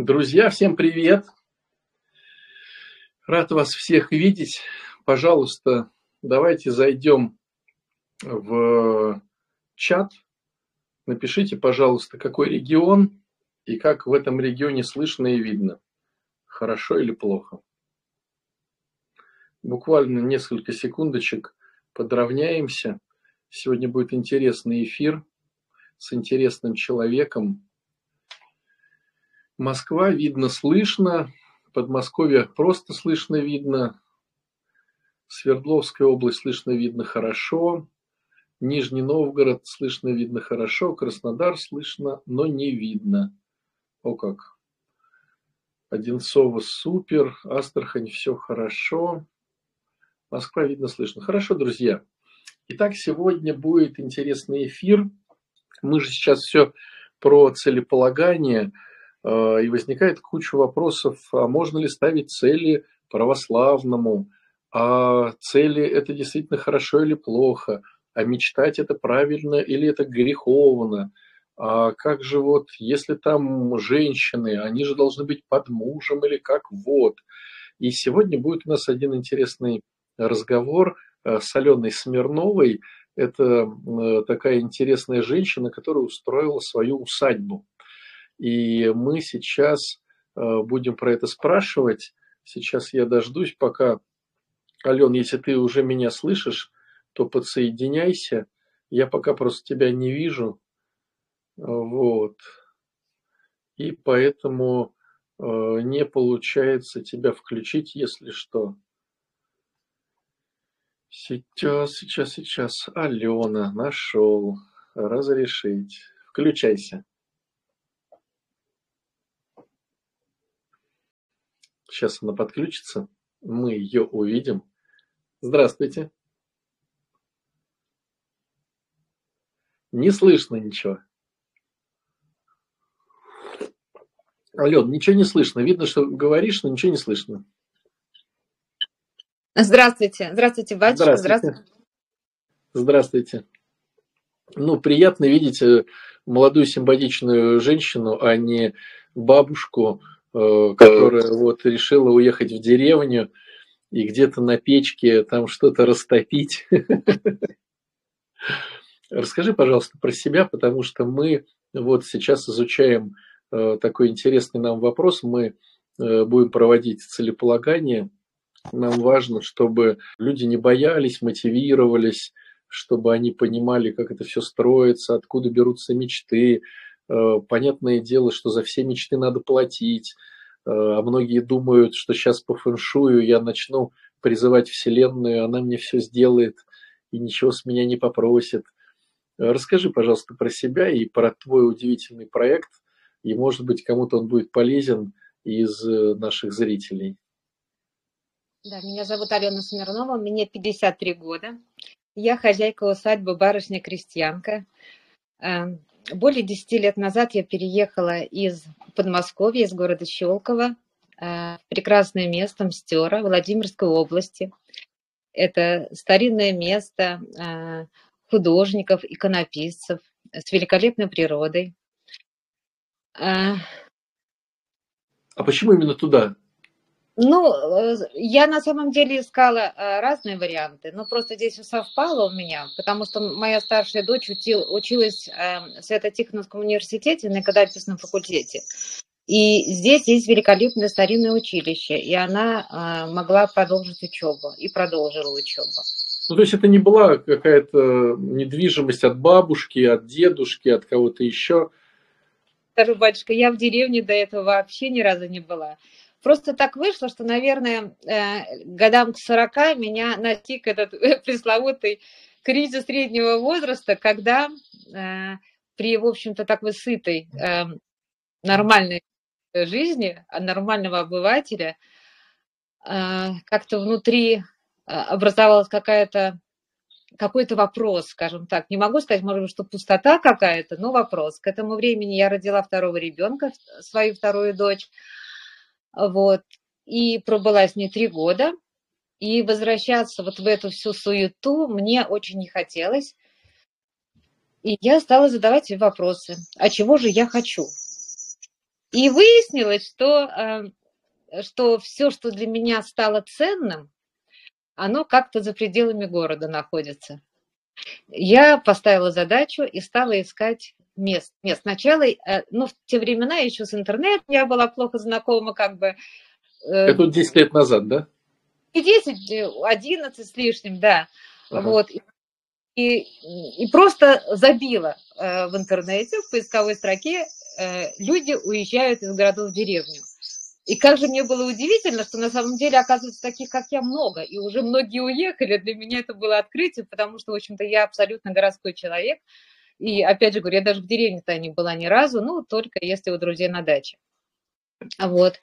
Друзья, всем привет! Рад вас всех видеть. Пожалуйста, давайте зайдем в чат. Напишите, пожалуйста, какой регион и как в этом регионе слышно и видно. Хорошо или плохо. Буквально несколько секундочек подравняемся. Сегодня будет интересный эфир с интересным человеком. Москва видно, слышно. Подмосковье просто слышно, видно. Свердловская область слышно, видно хорошо. Нижний Новгород слышно, видно хорошо. Краснодар слышно, но не видно. О как. Одинцово супер. Астрахань все хорошо. Москва видно, слышно. Хорошо, друзья. Итак, сегодня будет интересный эфир. Мы же сейчас все про целеполагание – и возникает куча вопросов, а можно ли ставить цели православному, а цели это действительно хорошо или плохо, а мечтать это правильно или это греховно, а как же вот, если там женщины, они же должны быть под мужем или как вот. И сегодня будет у нас один интересный разговор э, с Аленой Смирновой. Это э, такая интересная женщина, которая устроила свою усадьбу. И мы сейчас э, будем про это спрашивать. Сейчас я дождусь, пока... Ален, если ты уже меня слышишь, то подсоединяйся. Я пока просто тебя не вижу. Вот. И поэтому э, не получается тебя включить, если что. Сейчас, сейчас, сейчас. Алена, нашел. Разрешить. Включайся. Сейчас она подключится. Мы ее увидим. Здравствуйте. Не слышно ничего. Ален, ничего не слышно. Видно, что говоришь, но ничего не слышно. Здравствуйте. Здравствуйте, батюшка. Здравствуйте. Здравствуйте. Ну, приятно видеть э, молодую симпатичную женщину, а не бабушку, которая вот решила уехать в деревню и где-то на печке там что-то растопить. Расскажи, пожалуйста, про себя, потому что мы вот сейчас изучаем э, такой интересный нам вопрос. Мы э, будем проводить целеполагание. Нам важно, чтобы люди не боялись, мотивировались, чтобы они понимали, как это все строится, откуда берутся мечты, Э, понятное дело, что за все мечты надо платить, э, а многие думают, что сейчас по фэншую я начну призывать Вселенную, она мне все сделает и ничего с меня не попросит. Э, расскажи, пожалуйста, про себя и про твой удивительный проект, и, может быть, кому-то он будет полезен из наших зрителей. Да, меня зовут Алена Смирнова, мне 53 года. Я хозяйка усадьбы «Барышня-крестьянка». Более 10 лет назад я переехала из Подмосковья, из города Щелково, в э, прекрасное место Мстера Владимирской области. Это старинное место э, художников, иконописцев с великолепной природой. Э, а почему именно туда? Ну, э, я на самом деле искала э, разные варианты, но просто здесь совпало у меня, потому что моя старшая дочь учил, училась эм, в Свято-Тихоновском университете на иконописном факультете. И здесь есть великолепное старинное училище, и она э, могла продолжить учебу, и продолжила учебу. Ну, то есть это не была какая-то недвижимость от бабушки, от дедушки, от кого-то еще? Скажу, батюшка, я в деревне до этого вообще ни разу не была. Просто так вышло, что, наверное, э, годам к 40 меня настиг этот пресловутый кризис среднего возраста, когда э, при, в общем-то, такой сытой, э, нормальной жизни, а нормального обывателя, как-то внутри образовалась какая-то какой-то вопрос, скажем так. Не могу сказать, может быть, что пустота какая-то, но вопрос. К этому времени я родила второго ребенка, свою вторую дочь. Вот. И пробыла с ней три года. И возвращаться вот в эту всю суету мне очень не хотелось. И я стала задавать вопросы. А чего же я хочу? И выяснилось, что, что все, что для меня стало ценным, оно как-то за пределами города находится. Я поставила задачу и стала искать мест. Мест. Сначала, э, ну, в те времена еще с интернетом я была плохо знакома, как бы. Э, Это 10 лет назад, да? И 10, 11 с лишним, да. Ага. Вот. И, и просто забила э, в интернете, в поисковой строке, люди уезжают из городов в деревню. И как же мне было удивительно, что на самом деле, оказывается, таких, как я, много. И уже многие уехали. Для меня это было открытие, потому что, в общем-то, я абсолютно городской человек. И, опять же говорю, я даже в деревне-то не была ни разу, ну, только если у друзей на даче. Вот.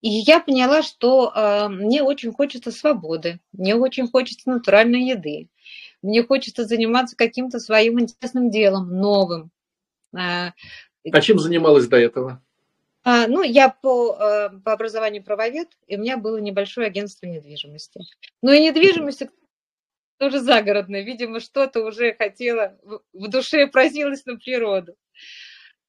И я поняла, что э, мне очень хочется свободы, мне очень хочется натуральной еды, мне хочется заниматься каким-то своим интересным делом, новым. Э, а чем занималась до этого? А, ну, я по, э, по образованию правовед, и у меня было небольшое агентство недвижимости. Но и недвижимость тоже загородная. Видимо, что-то уже хотела, в душе просилась на природу.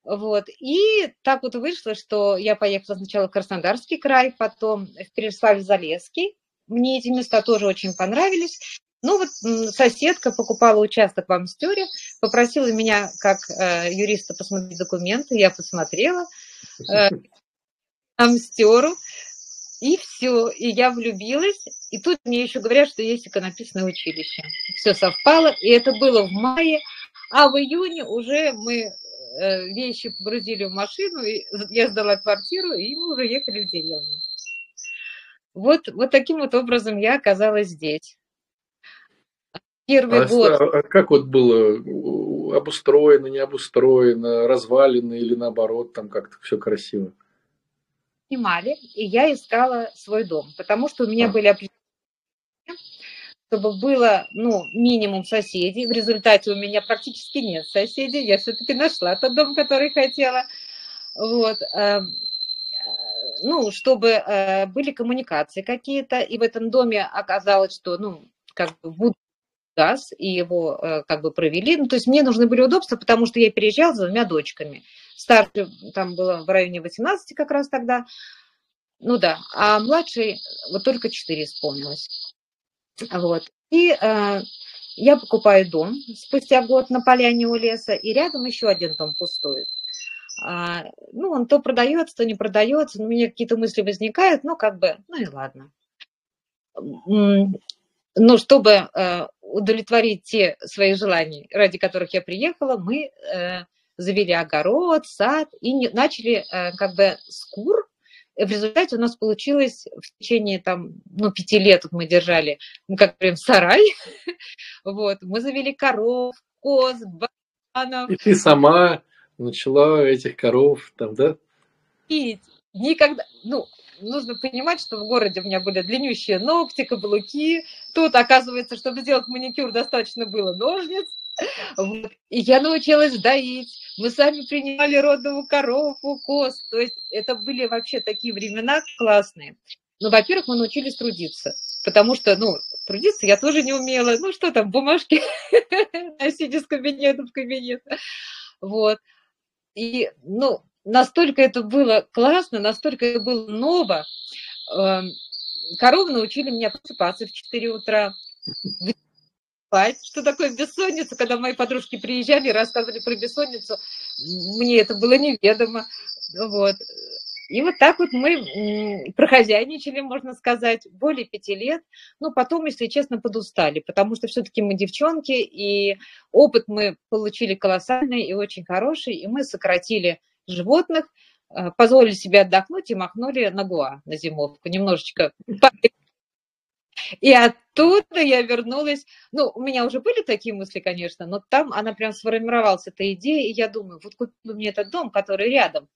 Вот. И так вот вышло, что я поехала сначала в Краснодарский край, потом в Переславль-Залесский. Мне эти места тоже очень понравились. Ну вот соседка покупала участок в Амстере, попросила меня как э, юриста посмотреть документы, я посмотрела э, Амстеру, и все, и я влюбилась, и тут мне еще говорят, что есть иконописное училище. Все совпало, и это было в мае, а в июне уже мы э, вещи погрузили в машину, и я сдала квартиру, и мы уже ехали в деревню. Вот, вот таким вот образом я оказалась здесь. Первый а, год. А как вот было обустроено, не обустроено, развалено или наоборот, там как-то все красиво? Снимали, и я искала свой дом, потому что у меня были определенные чтобы было, ну, минимум соседей. В результате у меня практически нет соседей. Я все-таки нашла тот дом, который хотела. Вот. Эм, э, ну, чтобы э, были коммуникации какие-то. И в этом доме оказалось, что, ну, как бы газ, и его э, как бы провели. Ну, то есть мне нужны были удобства, потому что я переезжала с двумя дочками. Старший там было в районе 18 как раз тогда. Ну да, а младший вот только 4 исполнилось. Вот. И э, я покупаю дом спустя год на поляне у леса, и рядом еще один дом пустует. А, ну, он то продается, то не продается, у меня какие-то мысли возникают, ну, как бы, ну и ладно. Но чтобы э, удовлетворить те свои желания, ради которых я приехала, мы э, завели огород, сад и не, начали э, как бы с кур. В результате у нас получилось в течение там, ну, пяти лет мы держали, ну, как прям сарай. вот, мы завели коров, коз, бананов. И ты сама начала этих коров там, да? И никогда, ну, нужно понимать, что в городе у меня были длиннющие ногти, каблуки. Тут, оказывается, чтобы сделать маникюр, достаточно было ножниц. Вот. И я научилась доить. Мы сами принимали родовую корову, коз. То есть это были вообще такие времена классные. Ну, во-первых, мы научились трудиться, потому что, ну, трудиться я тоже не умела. Ну, что там, бумажки носить из кабинета в кабинет. Вот. И, ну, настолько это было классно, настолько это было ново. Эм, коровы научили меня просыпаться в 4 утра, что такое бессонница, когда мои подружки приезжали и рассказывали про бессонницу, мне это было неведомо. Вот. И вот так вот мы прохозяйничали, можно сказать, более пяти лет. Но потом, если честно, подустали, потому что все-таки мы девчонки, и опыт мы получили колоссальный и очень хороший, и мы сократили животных, э, позволили себе отдохнуть и махнули на Гуа на зимовку, немножечко. И оттуда я вернулась, ну, у меня уже были такие мысли, конечно, но там она прям сформировалась, эта идея, и я думаю, вот купи мне этот дом, который рядом.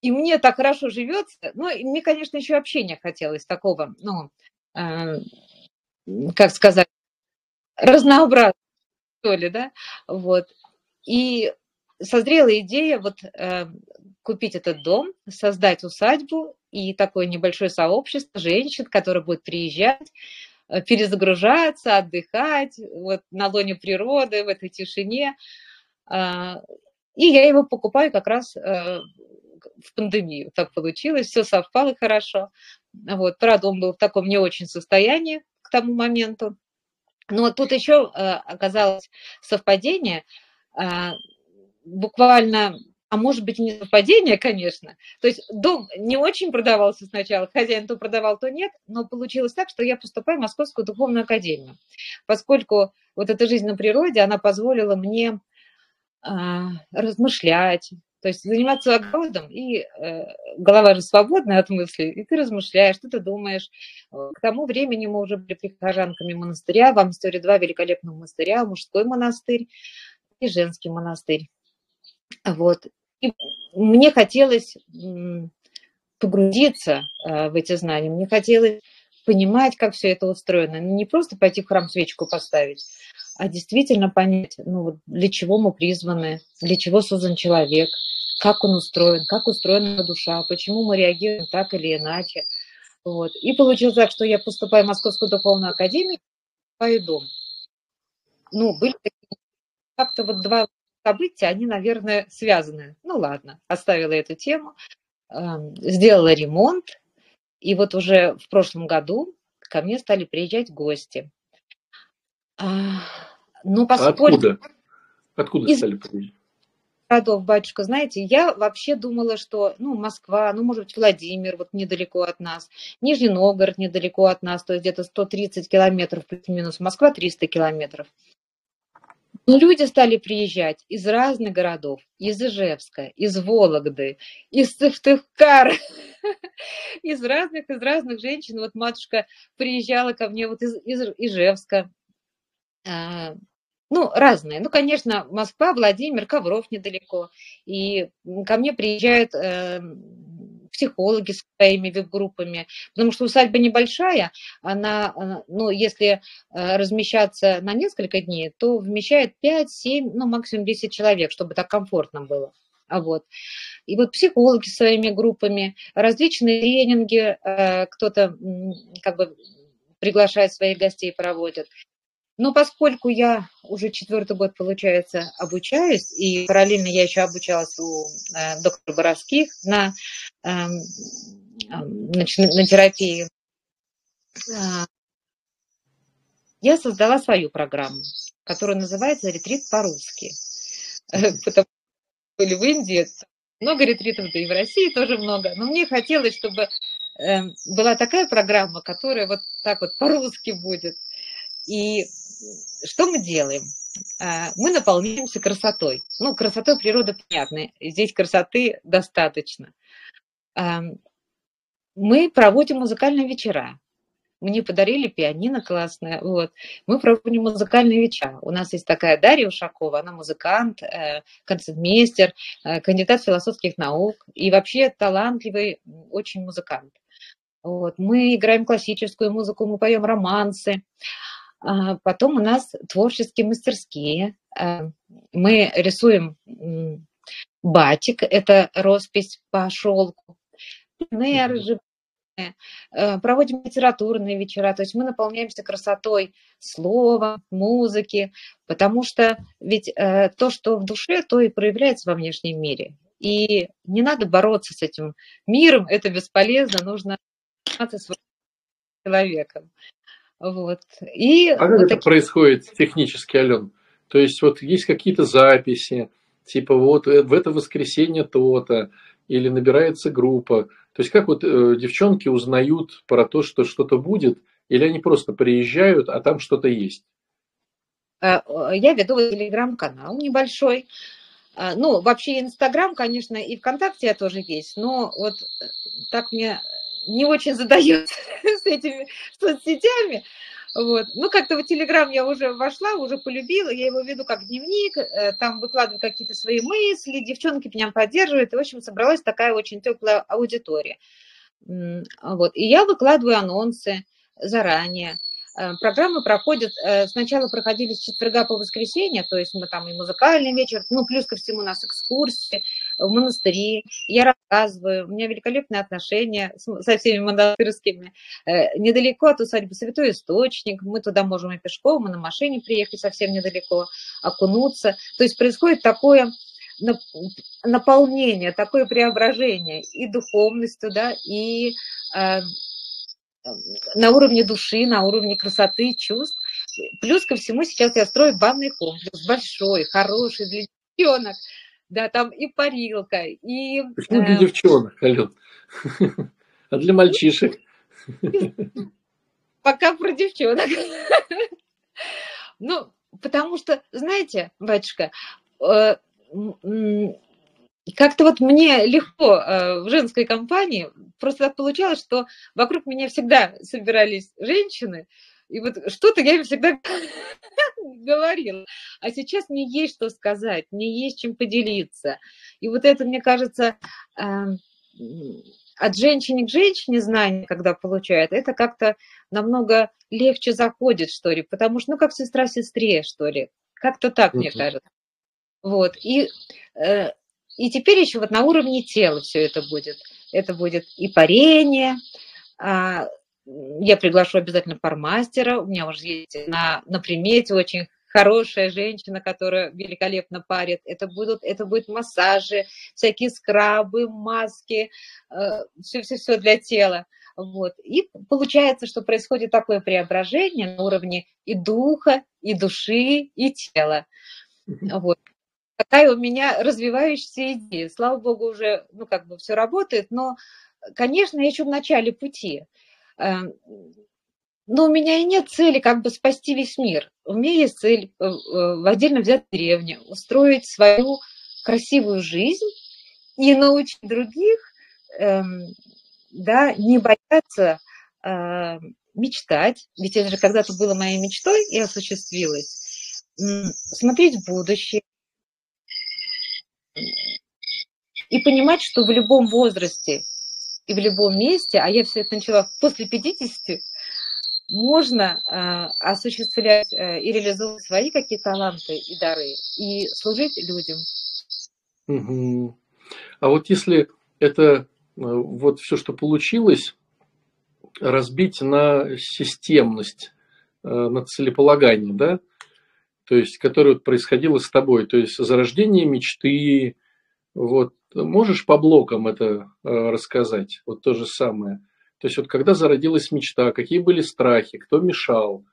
И мне так хорошо живется, ну, и мне, конечно, еще общения хотелось такого, ну, э, как сказать, разнообразного, что ли, да, вот. И созрела идея вот э, купить этот дом, создать усадьбу и такое небольшое сообщество женщин, которые будут приезжать, э, перезагружаться, отдыхать вот на лоне природы, в этой тишине. Э, и я его покупаю как раз э, в пандемию. Так получилось, все совпало хорошо. Вот, правда, он был в таком не очень состоянии к тому моменту. Но тут еще э, оказалось совпадение. Э, буквально а может быть, не совпадение, конечно. То есть дом не очень продавался сначала, хозяин то продавал, то нет, но получилось так, что я поступаю в Московскую духовную академию, поскольку вот эта жизнь на природе, она позволила мне а, размышлять, то есть заниматься огородом, и э, голова же свободная от мыслей, и ты размышляешь, что ты думаешь. К тому времени мы уже были прихожанками монастыря, в Амстере два великолепных монастыря, мужской монастырь и женский монастырь. Вот. И мне хотелось погрузиться э, в эти знания, мне хотелось понимать, как все это устроено. Ну, не просто пойти в храм свечку поставить, а действительно понять, ну, для чего мы призваны, для чего создан человек, как он устроен, как устроена душа, почему мы реагируем так или иначе. Вот. И получилось так, что я поступаю в Московскую духовную академию, дом. Ну, были как-то вот два события, они, наверное, связаны. Ну ладно, оставила эту тему, эм, сделала ремонт, и вот уже в прошлом году ко мне стали приезжать гости. А, ну, поскольку... Откуда? Откуда Из... стали приезжать? городов, батюшка, знаете, я вообще думала, что, ну, Москва, ну, может быть, Владимир, вот недалеко от нас, Нижний Новгород недалеко от нас, то есть где-то 130 километров плюс-минус, Москва 300 километров. Но люди стали приезжать из разных городов, из Ижевска, из Вологды, из Сыктывкара, из разных, из разных женщин. Вот матушка приезжала ко мне вот из, из Ижевска, а, ну, разные. Ну, конечно, Москва, Владимир, Ковров недалеко. И ко мне приезжают э, психологи с своими вип-группами, потому что усадьба небольшая, она, ну, если э, размещаться на несколько дней, то вмещает 5, 7, ну, максимум 10 человек, чтобы так комфортно было. А вот. И вот психологи своими группами, различные тренинги, э, кто-то как бы приглашает своих гостей, проводит. Но поскольку я уже четвертый год, получается, обучаюсь, и параллельно я еще обучалась у э, доктора Боровских на, э, на, на терапии, э, я создала свою программу, которая называется «Ретрит по-русски». Потому что в Индии много ретритов, да и в России тоже много. Но мне хотелось, чтобы эм, была такая программа, которая вот так вот по-русски будет. И что мы делаем? А, мы наполняемся красотой. Ну, красотой природы понятно, здесь красоты достаточно. Мы проводим музыкальные вечера. Мне подарили пианино классное. Вот. Мы проводим музыкальные вечера. У нас есть такая Дарья Ушакова, она музыкант, э, концертмейстер, э, кандидат философских наук и вообще талантливый очень музыкант. Вот. Мы играем классическую музыку, мы поем романсы. А потом у нас творческие мастерские. А, мы рисуем батик, это роспись по шелку, э, проводим литературные вечера, то есть мы наполняемся красотой слова, музыки, потому что ведь э, то, что в душе, то и проявляется во внешнем мире. И не надо бороться с этим миром, это бесполезно, нужно заниматься своим человеком. Вот. И а как вот это такие... происходит технически, Ален? То есть вот есть какие-то записи, типа вот э, в это воскресенье то-то, или набирается группа. То есть как вот э, девчонки узнают про то, что что-то будет, или они просто приезжают, а там что-то есть? Э, я веду телеграм-канал небольшой. Ну, вообще Инстаграм, конечно, и ВКонтакте тоже есть, но вот э, так мне не очень задает с этими соцсетями. Вот. Ну, как-то в Телеграм я уже вошла, уже полюбила, я его веду как дневник, э, там выкладываю какие-то свои мысли, девчонки меня поддерживают, и, в общем, собралась такая очень теплая аудитория. Вот. И я выкладываю анонсы заранее, Э, программы проходят, э, сначала проходили с четверга по воскресенье, то есть мы там и музыкальный вечер, ну, плюс ко всему у нас экскурсии в монастыри, я рассказываю, у меня великолепные отношения со всеми монастырскими, э, недалеко от усадьбы Святой Источник, мы туда можем и пешком, и на машине приехать совсем недалеко, окунуться, то есть происходит такое наполнение, такое преображение и духовностью, да, и э, на уровне души, на уровне красоты, чувств. Плюс ко всему сейчас я строю банный комплекс, большой, хороший для девчонок. Да, там и парилка, и... Почему для э... девчонок, Ален? А для мальчишек? Пока про девчонок. Ну, потому что, знаете, батюшка, э, как-то вот мне легко э, в женской компании, просто так получалось, что вокруг меня всегда собирались женщины, и вот что-то я им всегда говорила. А сейчас мне есть что сказать, мне есть чем поделиться. И вот это, мне кажется, эм, от женщины к женщине знание, когда получает, это как-то намного легче заходит, что ли, потому что, ну, как сестра сестре, что ли. Как-то так, мне кажется. Вот. И, э, и теперь еще вот на уровне тела все это будет. Это будет и парение, а, я приглашу обязательно пармастера. У меня уже есть на, на примете очень хорошая женщина, которая великолепно парит. Это будут, это будут массажи, всякие скрабы, маски, все-все-все э, для тела. Вот. И получается, что происходит такое преображение на уровне и духа, и души, и тела. Вот. Такая у меня развивающаяся идея. Слава богу, уже, ну, как бы все работает, но, конечно, я еще в начале пути. Эм, но у меня и нет цели как бы спасти весь мир. У меня есть цель э, э, в отдельно взятой деревне устроить свою красивую жизнь и научить других эм, да, не бояться э, мечтать, ведь это же когда-то было моей мечтой и осуществилось, смотреть в будущее. И понимать, что в любом возрасте и в любом месте, а я все это начала после 50, можно э, осуществлять э, и реализовывать свои какие таланты и дары, и служить людям. Угу. А вот если это э, вот все, что получилось, разбить на системность, э, на целеполагание, да, то есть, которое вот происходило с тобой, то есть зарождение мечты, вот Можешь по блокам это э, рассказать? Вот то же самое. То есть вот когда зародилась мечта, какие были страхи, кто мешал,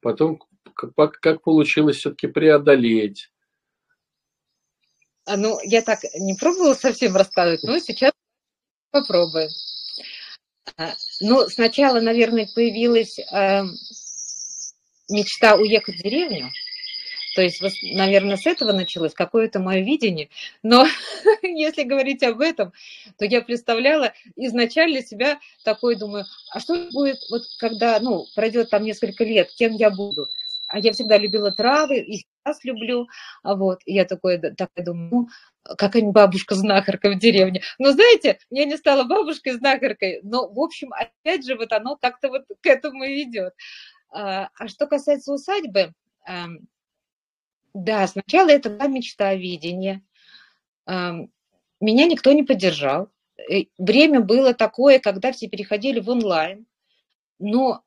потом как, как получилось все-таки преодолеть. А, ну, я так не пробовала совсем рассказывать, но сейчас попробуем. А, ну, сначала, наверное, появилась э, мечта уехать в деревню. То есть, наверное, с этого началось какое-то мое видение. Но если говорить об этом, то я представляла изначально себя такой, думаю, а что будет, вот когда, ну, пройдет там несколько лет, кем я буду? А я всегда любила травы, и сейчас люблю. А вот, я такой, такая думаю, ну, какая-нибудь бабушка-знахарка в деревне. Но знаете, я не стала бабушкой-знахаркой, но, в общем, опять же, вот оно как-то вот к этому и идет. А, а что касается усадьбы, эм, да, сначала это была мечта, видение. Меня никто не поддержал. Время было такое, когда все переходили в онлайн. Но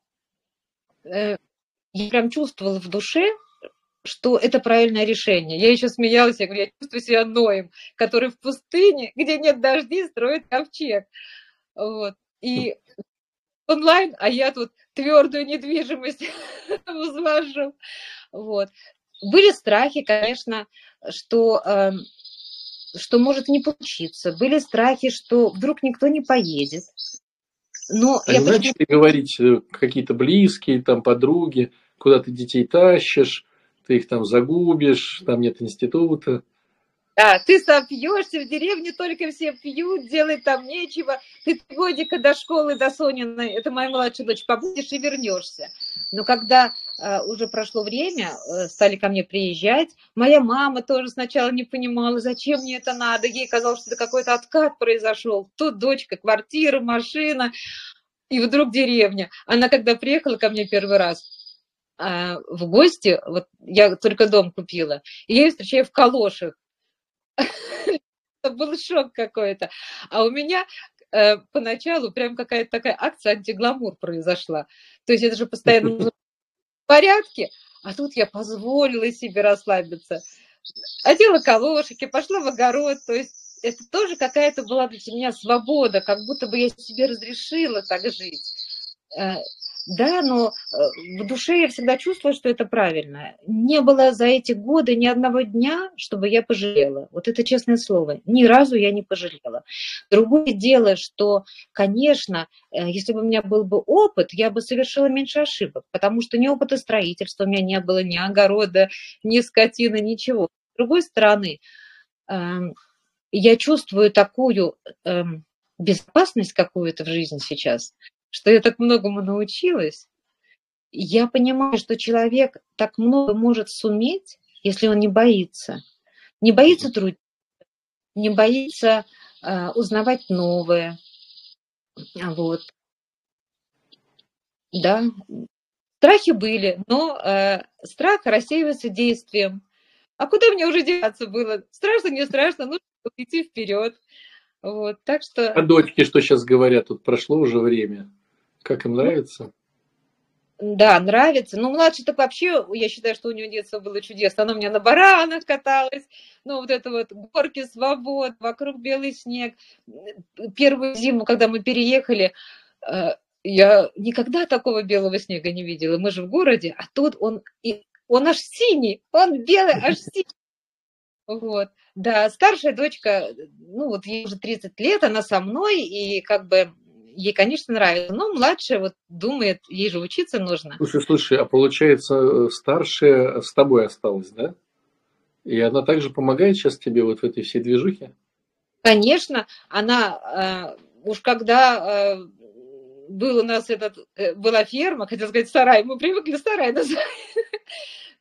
э, я прям чувствовала в душе, что это правильное решение. Я еще смеялась, я говорю, я чувствую себя Ноем, который в пустыне, где нет дождей, строит ковчег. Вот. И онлайн, а я тут твердую недвижимость возвожу. Вот. Были страхи, конечно, что, э, что может не получиться. Были страхи, что вдруг никто не поедет. Но а я не почему... начали говорить э, какие-то близкие, там, подруги, куда ты детей тащишь, ты их там загубишь, там нет института. Да, ты сопьешься, в деревне только все пьют, делать там нечего. Ты годика до школы, до Сониной, это моя младшая дочь, побудешь и вернешься. Но когда э, уже прошло время, э, стали ко мне приезжать, моя мама тоже сначала не понимала, зачем мне это надо. Ей казалось, что это какой-то откат произошел. Тут дочка, квартира, машина, и вдруг деревня. Она когда приехала ко мне первый раз, э, в гости, вот я только дом купила, и я ее встречаю в калошах. Это был шок какой-то. А у меня э, поначалу прям какая-то такая акция антигламур произошла. То есть это же постоянно в порядке, а тут я позволила себе расслабиться. Одела колошики, пошла в огород, то есть это тоже какая-то была для меня свобода, как будто бы я себе разрешила так жить. Да, но э, в душе я всегда чувствовала, что это правильно. Не было за эти годы ни одного дня, чтобы я пожалела. Вот это честное слово. Ни разу я не пожалела. Другое дело, что, конечно, э, если бы у меня был бы опыт, я бы совершила меньше ошибок, потому что ни опыта строительства у меня не было, ни огорода, ни скотины, ничего. С другой стороны, эм, я чувствую такую эм, безопасность какую-то в жизни сейчас, что я так многому научилась. Я понимаю, что человек так много может суметь, если он не боится. Не боится трудиться, не боится э, узнавать новое. Вот. Да, страхи были, но э, страх рассеивается действием. А куда мне уже деваться было? Страшно, не страшно, нужно идти вперед. Вот, так что... А дочки что сейчас говорят? Тут прошло уже время. Как им нравится? Да, нравится. Ну, младший так вообще, я считаю, что у него детство было чудесно. Она у меня на баранах каталась, ну, вот это вот горки свобод, вокруг белый снег. Первую зиму, когда мы переехали, э, я никогда такого белого снега не видела. Мы же в городе, а тут он, он аж синий, он белый, аж синий. Вот, да, старшая дочка, ну, вот ей уже 30 лет, она со мной, и как бы ей, конечно, нравится, но младшая вот думает, ей же учиться нужно. Слушай, слушай, а получается, э, старшая с тобой осталась, да? И она также помогает сейчас тебе вот в этой всей движухе? Конечно, она э, уж когда э, был у нас этот, э, была ферма, хотел сказать сарай, мы привыкли сарай называть.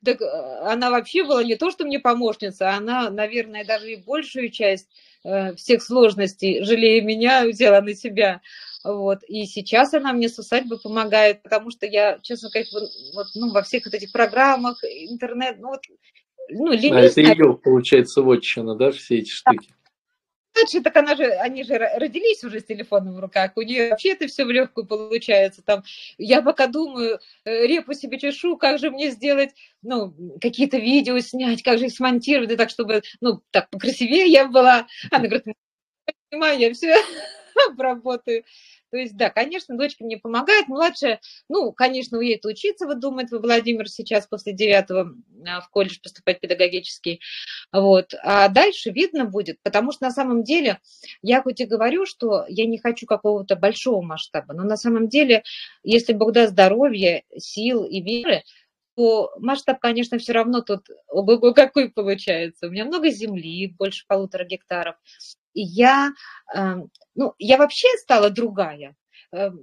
Так э, она вообще была не то, что мне помощница, она, наверное, даже и большую часть э, всех сложностей, жалея меня, взяла на себя. Вот. И сейчас она мне с усадьбы помогает, потому что я, честно сказать, вот, ну, во всех вот этих программах, интернет, ну вот, ну, ленюсь. А это ее, получается, вотчина, да, все эти штуки? Младшие, так она же, они же родились уже с телефоном в руках, у нее вообще это все в легкую получается. Там, я пока думаю, э, репу себе чешу, как же мне сделать, ну, какие-то видео снять, как же их смонтировать, так, чтобы, ну, так покрасивее я была. Она говорит, понимаю, я все обработаю. То есть, да, конечно, дочка мне помогает. Младшая, ну, конечно, уедет учиться, вот думает вы, Владимир, сейчас после девятого а, в колледж поступать педагогический. Вот. А дальше видно будет, потому что на самом деле я хоть и говорю, что я не хочу какого-то большого масштаба, но на самом деле, если Бог даст здоровья, сил и веры, то масштаб, конечно, все равно тут ого какой получается. У меня много земли, больше полутора гектаров. Я, эм, ну, я вообще стала другая. Эм,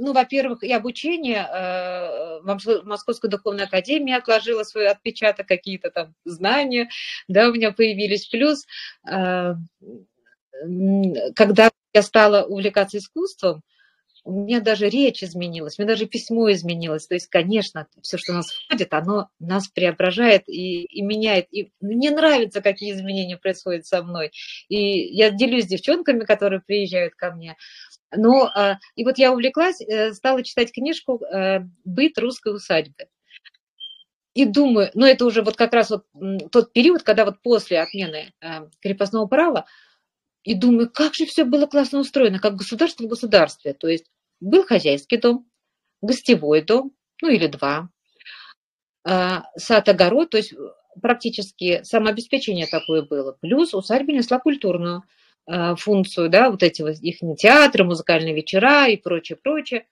ну, во-первых, и обучение э, в Московской духовной академии отложила свой отпечаток, какие-то там знания, да, у меня появились. Плюс, э, когда я стала увлекаться искусством, у меня даже речь изменилась, у меня даже письмо изменилось. То есть, конечно, все, что у нас входит, оно нас преображает и, и меняет. И мне нравится, какие изменения происходят со мной. И я делюсь с девчонками, которые приезжают ко мне. Но, а, и вот я увлеклась, э, стала читать книжку э, «Быт русской усадьбы». И думаю, ну это уже вот как раз вот тот период, когда вот после отмены э, крепостного права, и думаю, как же все было классно устроено, как государство в государстве. То есть был хозяйский дом, гостевой дом, ну или два, а, сад-огород, то есть практически самообеспечение такое было. Плюс усадьба несла культурную а, функцию, да, вот эти вот их театры, музыкальные вечера и прочее, прочее.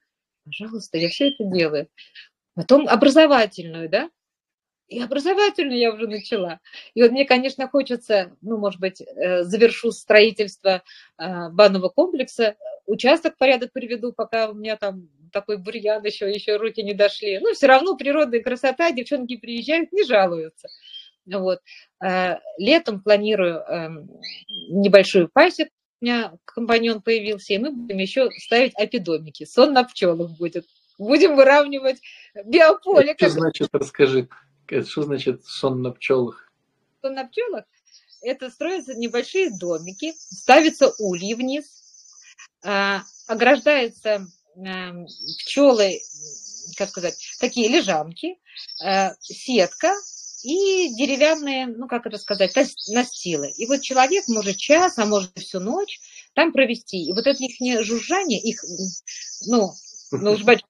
Пожалуйста, я все это делаю. Потом образовательную, да, и образовательную я уже начала. И вот мне, конечно, хочется, ну, может быть, э, завершу строительство а, банного комплекса, участок порядок приведу, пока у меня там такой бурьян еще, еще руки не дошли. Ну, все равно природная красота, девчонки приезжают, не жалуются. Вот. А, летом планирую эм, небольшую пасеку, у меня компаньон появился, и мы будем еще ставить апидомики. Сон на пчелах будет. Будем выравнивать биополе. Что значит, расскажи, что значит сон на пчелах? Сон на пчелах – это строятся небольшие домики, ставятся ульи вниз, а, ограждается эм, пчелы, как сказать, такие лежанки, э, сетка, и деревянные, ну как это сказать, настилы. И вот человек может час, а может всю ночь там провести. И вот это их жужжание, их, ну, ну уж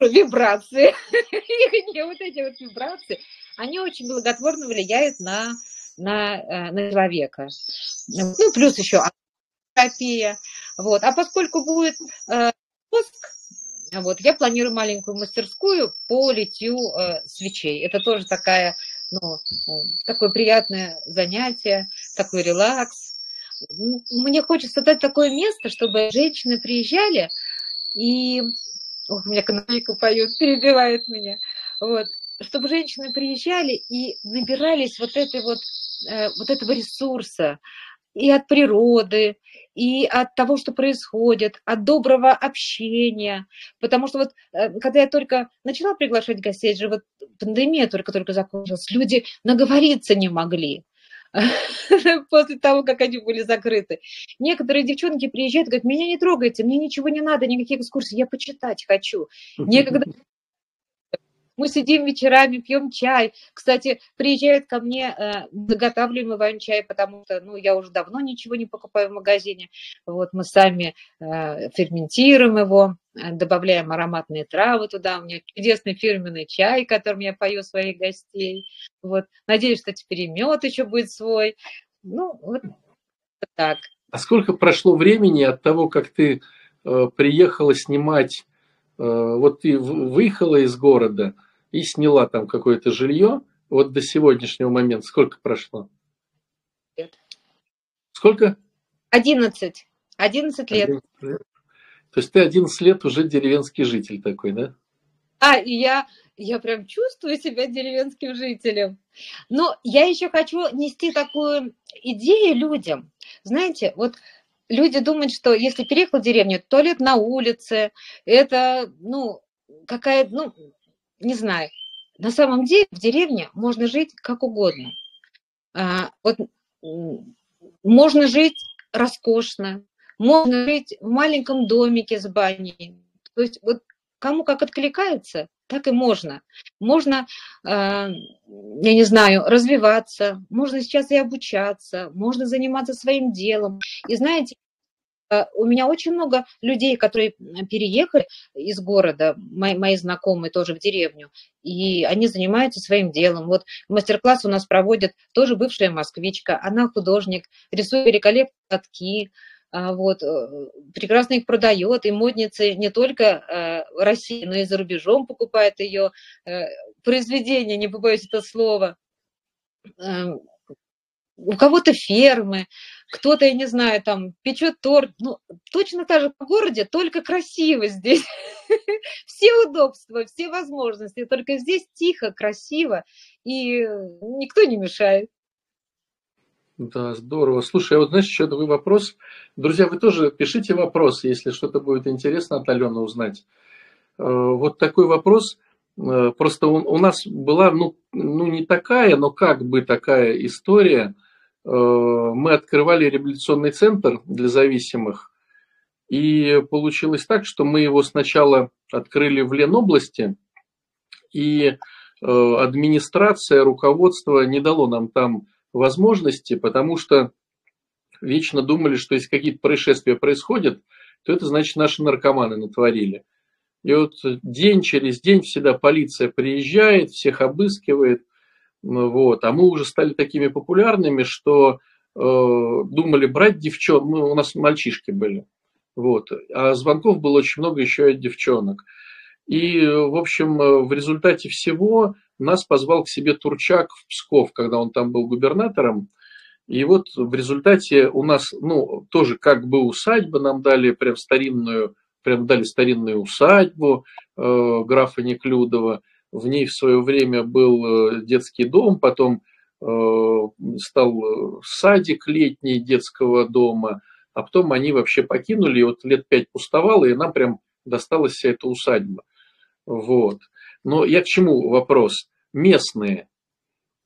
вибрации, их не вот эти вот вибрации, они очень благотворно влияют на, на, э, на человека. Ну, плюс еще терапия. Вот. А поскольку будет э, вот, я планирую маленькую мастерскую по литью э, свечей. Это тоже такая, ну, э, такое приятное занятие, такой релакс. Мне хочется дать такое место, чтобы женщины приезжали и... Ох, у меня канарейка поет, перебивает меня. Вот. Чтобы женщины приезжали и набирались вот этой вот, э, вот этого ресурса, и от природы, и от того, что происходит, от доброго общения. Потому что вот э, когда я только начала приглашать гостей, же вот пандемия только-только закончилась, люди наговориться не могли после того, как они были закрыты. Некоторые девчонки приезжают, говорят, меня не трогайте, мне ничего не надо, никаких экскурсий, я почитать хочу. Некогда мы сидим вечерами, пьем чай. Кстати, приезжают ко мне, э, заготавливаем Иван чай, потому что, ну, я уже давно ничего не покупаю в магазине. Вот мы сами э, ферментируем его, э, добавляем ароматные травы туда. У меня чудесный фирменный чай, которым я пою своих гостей. Вот. Надеюсь, что теперь и мед еще будет свой. Ну, вот так. А сколько прошло времени от того, как ты приехала снимать, вот ты выехала из города, и сняла там какое-то жилье, вот до сегодняшнего момента сколько прошло? Лет. Сколько? Одиннадцать. Одиннадцать лет. лет. То есть ты одиннадцать лет уже деревенский житель такой, да? А, и я, я прям чувствую себя деревенским жителем. Но я еще хочу нести такую идею людям. Знаете, вот люди думают, что если переехал в деревню, туалет на улице, это, ну, какая, ну, не знаю, на самом деле в деревне можно жить как угодно. А, вот можно жить роскошно, можно жить в маленьком домике с баней. То есть вот кому как откликается, так и можно. Можно, а, я не знаю, развиваться, можно сейчас и обучаться, можно заниматься своим делом. И знаете, у меня очень много людей, которые переехали из города, мои, мои знакомые тоже в деревню, и они занимаются своим делом. Вот мастер-класс у нас проводит тоже бывшая москвичка, она художник, рисует великолепные платки, а, вот, э, прекрасно их продает, и модницы не только э, в России, но и за рубежом покупают ее произведения, не побоюсь это слова. Эм, у кого-то фермы, кто-то, я не знаю, там печет торт. Ну, точно так же в городе, только красиво здесь. Все удобства, все возможности, только здесь тихо, красиво, и никто не мешает. Да, здорово. Слушай, а вот знаешь, еще такой вопрос. Друзья, вы тоже пишите вопросы, если что-то будет интересно от Алены узнать. Э, вот такой вопрос. Э, просто у нас была, ну, ну не такая, но как бы такая история – мы открывали реабилитационный центр для зависимых, и получилось так, что мы его сначала открыли в Ленобласти, и э, администрация, руководство не дало нам там возможности, потому что вечно думали, что если какие-то происшествия происходят, то это значит наши наркоманы натворили. И вот день через день всегда полиция приезжает, всех обыскивает, вот. А мы уже стали такими популярными, что э, думали брать девчонок, ну, у нас мальчишки были, вот. а звонков было очень много еще от девчонок. И, в общем, э, в результате всего нас позвал к себе Турчак в Псков, когда он там был губернатором. И вот в результате у нас, ну, тоже как бы усадьба нам дали, прям старинную, прям дали старинную усадьбу э, графа Неклюдова – в ней в свое время был э, детский дом, потом э, стал э, садик летний детского дома, а потом они вообще покинули, и вот лет пять пустовало, и нам прям досталась вся эта усадьба. Вот. Но я к чему вопрос? Местные.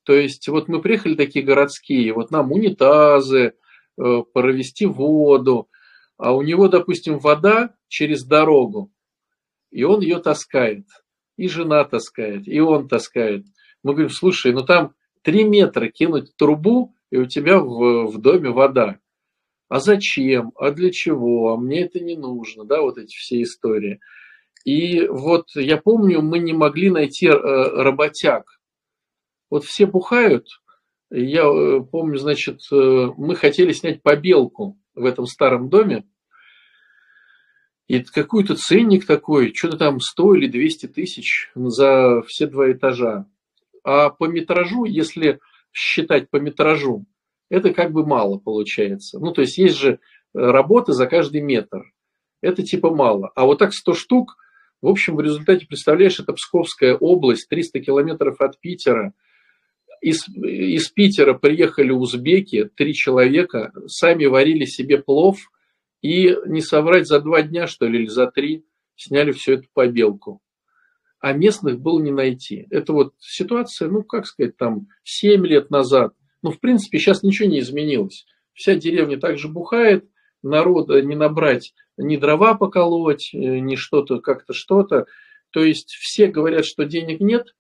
То есть вот мы приехали такие городские, вот нам унитазы, провести воду, а у него, допустим, вода через дорогу, и он ее таскает – и жена таскает, и он таскает. Мы говорим, слушай, ну там три метра кинуть трубу, и у тебя в, в доме вода. А зачем? А для чего? А мне это не нужно, да, вот эти все истории. И вот я помню, мы не могли найти э, работяг. Вот все бухают. Я э, помню, значит, э, мы хотели снять побелку в этом старом доме. И какой-то ценник такой, что-то там 100 или 200 тысяч за все два этажа. А по метражу, если считать по метражу, это как бы мало получается. Ну, то есть есть же работы за каждый метр. Это типа мало. А вот так 100 штук, в общем, в результате, представляешь, это Псковская область, 300 километров от Питера. Из, из Питера приехали узбеки, три человека, сами варили себе плов и, не соврать, за два дня, что ли, или за три, сняли всю эту побелку. А местных было не найти. Это вот ситуация, ну, как сказать, там, 7 лет назад. Ну, в принципе, сейчас ничего не изменилось. Вся деревня также бухает, народа не набрать ни дрова поколоть, э, ни что-то, как-то что-то. То есть все говорят, что денег нет,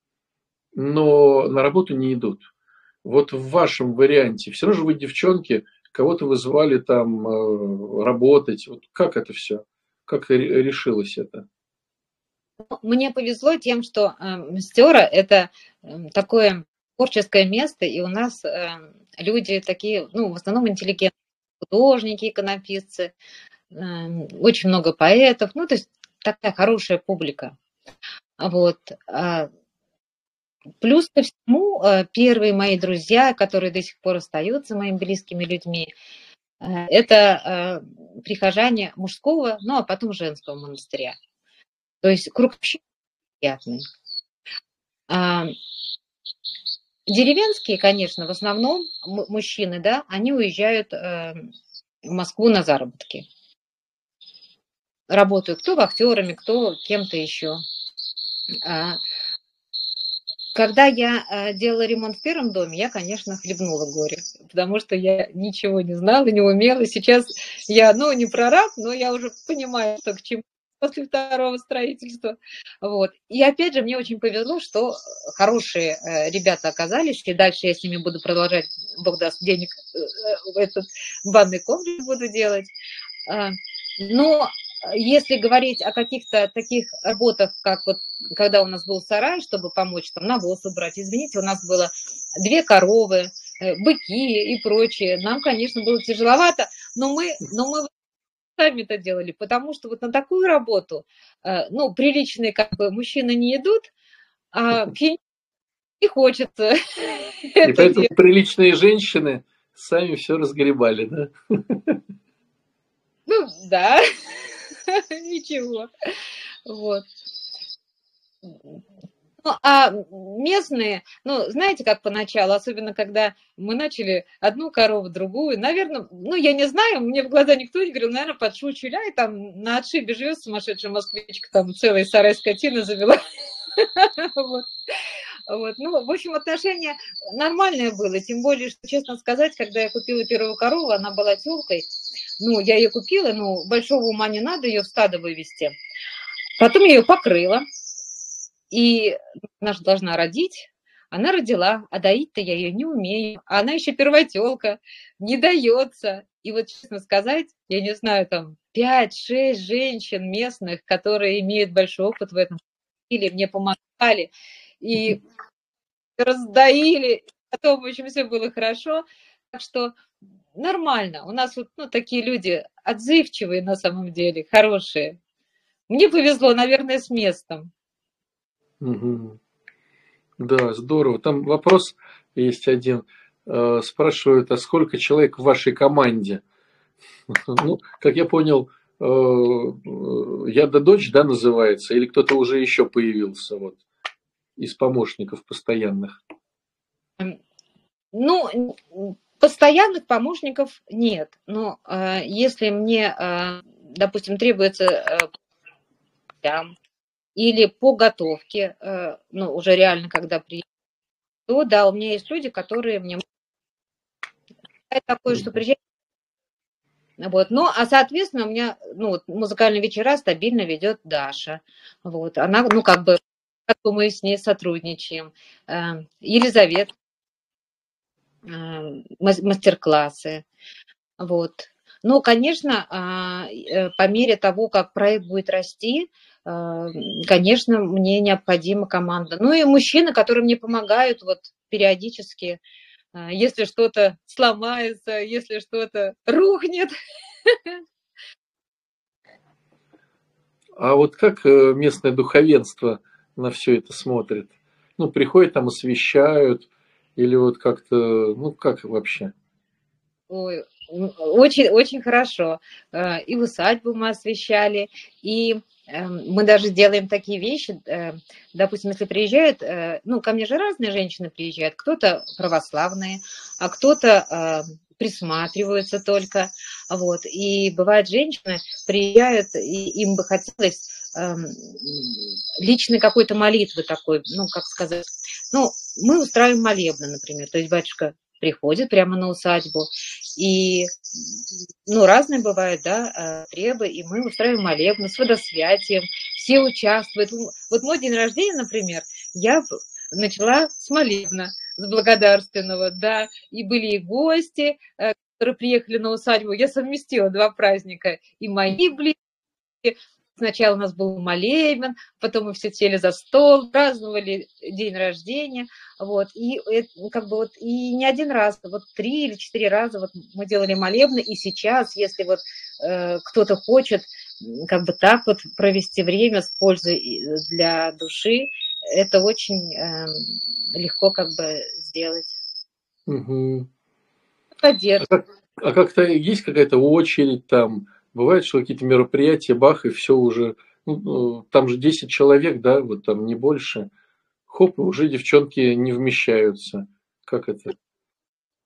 но на работу не идут. Вот в вашем варианте, все равно же вы девчонки, кого-то вызывали там э, работать. Вот как это все? Как решилось это? Ну, мне повезло тем, что э, Мстера – это э, такое творческое место, и у нас э, люди такие, ну, в основном интеллигентные, художники, иконописцы, Эм, очень много поэтов, ну, то есть такая хорошая публика. Вот. А, плюс ко всему, э, первые мои друзья, которые до сих пор остаются моими близкими людьми, э, это э, прихожане мужского, ну, а потом женского монастыря. То есть круг общения приятный. А, деревенские, конечно, в основном мужчины, да, они уезжают в Москву на заработки работаю кто вахтерами, кто кем-то еще. Когда я а, делала ремонт в первом доме, я, конечно, хлебнула горе, потому что я ничего не знала, не умела. Сейчас я, ну, не прораб, но я уже понимаю, что к чему после второго строительства. Вот. И опять же, мне очень повезло, что хорошие э, ребята оказались, и дальше я с ними буду продолжать, Бог даст денег, э, э, этот банный комплекс буду делать. А, но если говорить о каких-то таких работах, как вот когда у нас был сарай, чтобы помочь там навоз убрать, извините, у нас было две коровы, э, быки и прочее. Нам, конечно, было тяжеловато, но мы, но мы сами это делали, потому что вот на такую работу, э, ну, приличные как бы мужчины не идут, а не хочется. И поэтому приличные женщины сами все разгребали, да? Ну, да. Ничего. Вот. Ну, а местные, ну, знаете, как поначалу, особенно когда мы начали одну корову, другую, наверное, ну, я не знаю, мне в глаза никто не говорил, наверное, подшучили, и там на отшибе живет сумасшедшая москвичка, там целая сарай скотина завела. Вот. Вот. Ну, в общем, отношение нормальное было, тем более, что, честно сказать, когда я купила первую корову, она была телкой, ну, я ее купила, ну, большого ума не надо ее в стадо вывести. Потом я ее покрыла, и она же должна родить. Она родила, а доить-то я ее не умею. А она еще первотелка, не дается. И вот, честно сказать, я не знаю, там 5-6 женщин местных, которые имеют большой опыт в этом, или мне помогали, и раздаили, потом, в общем, все было хорошо. Так что нормально. У нас вот ну, такие люди отзывчивые на самом деле, хорошие. Мне повезло, наверное, с местом. Угу. Да, здорово. Там вопрос есть один. Э, спрашивают, а сколько человек в вашей команде? Ну, как я понял, э, я да дочь, да, называется, или кто-то уже еще появился вот из помощников постоянных? Ну, Постоянных помощников нет, но э, если мне, э, допустим, требуется э, или по готовке, э, ну, уже реально, когда приехал, то да, у меня есть люди, которые мне такое, что приезжают вот. Ну, а, соответственно, у меня ну, вот, музыкальные вечера стабильно ведет Даша. Вот. Она, ну, как бы как мы с ней сотрудничаем. Э, Елизавета, мастер-классы. Вот. Но, конечно, а, по мере того, как проект будет расти, конечно, мне необходима команда. Ну и мужчины, которые мне помогают вот периодически, если что-то сломается, если что-то рухнет, А вот как э, местное духовенство на все это смотрит? Ну, приходят там, освещают, или вот как-то, ну, как вообще? Ой, очень, очень хорошо. Э, и усадьбу мы освещали, и эм, мы даже делаем такие вещи, э, допустим, если приезжают, ну, ко мне же разные женщины приезжают, кто-то православные, а кто-то присматриваются только, вот, и бывают женщины приезжают, и им бы хотелось личной какой-то молитвы такой, ну, как сказать, ну, мы устраиваем молебны, например, то есть батюшка приходит прямо на усадьбу, и, ну, разные бывают, да, э, требы, и мы устраиваем молебны с водосвятием, все участвуют. Вот мой день рождения, например, я начала с молебна, с благодарственного, да, и были и гости, э, которые приехали на усадьбу. Я совместила два праздника, и мои близкие, Сначала у нас был молебен, потом мы все сели за стол, праздновали день рождения, вот, и как бы вот, и не один раз, вот три или четыре раза вот мы делали молебны, и сейчас, если вот э, кто-то хочет как бы так вот провести время с пользой для души, это очень э, легко как бы сделать. Угу. Поддержка. А, как, а как-то есть какая-то очередь там? Бывает, что какие-то мероприятия, бах, и все уже, ну, ну там же 10 человек, да, вот там не больше. Хоп, уже девчонки не вмещаются. Как это?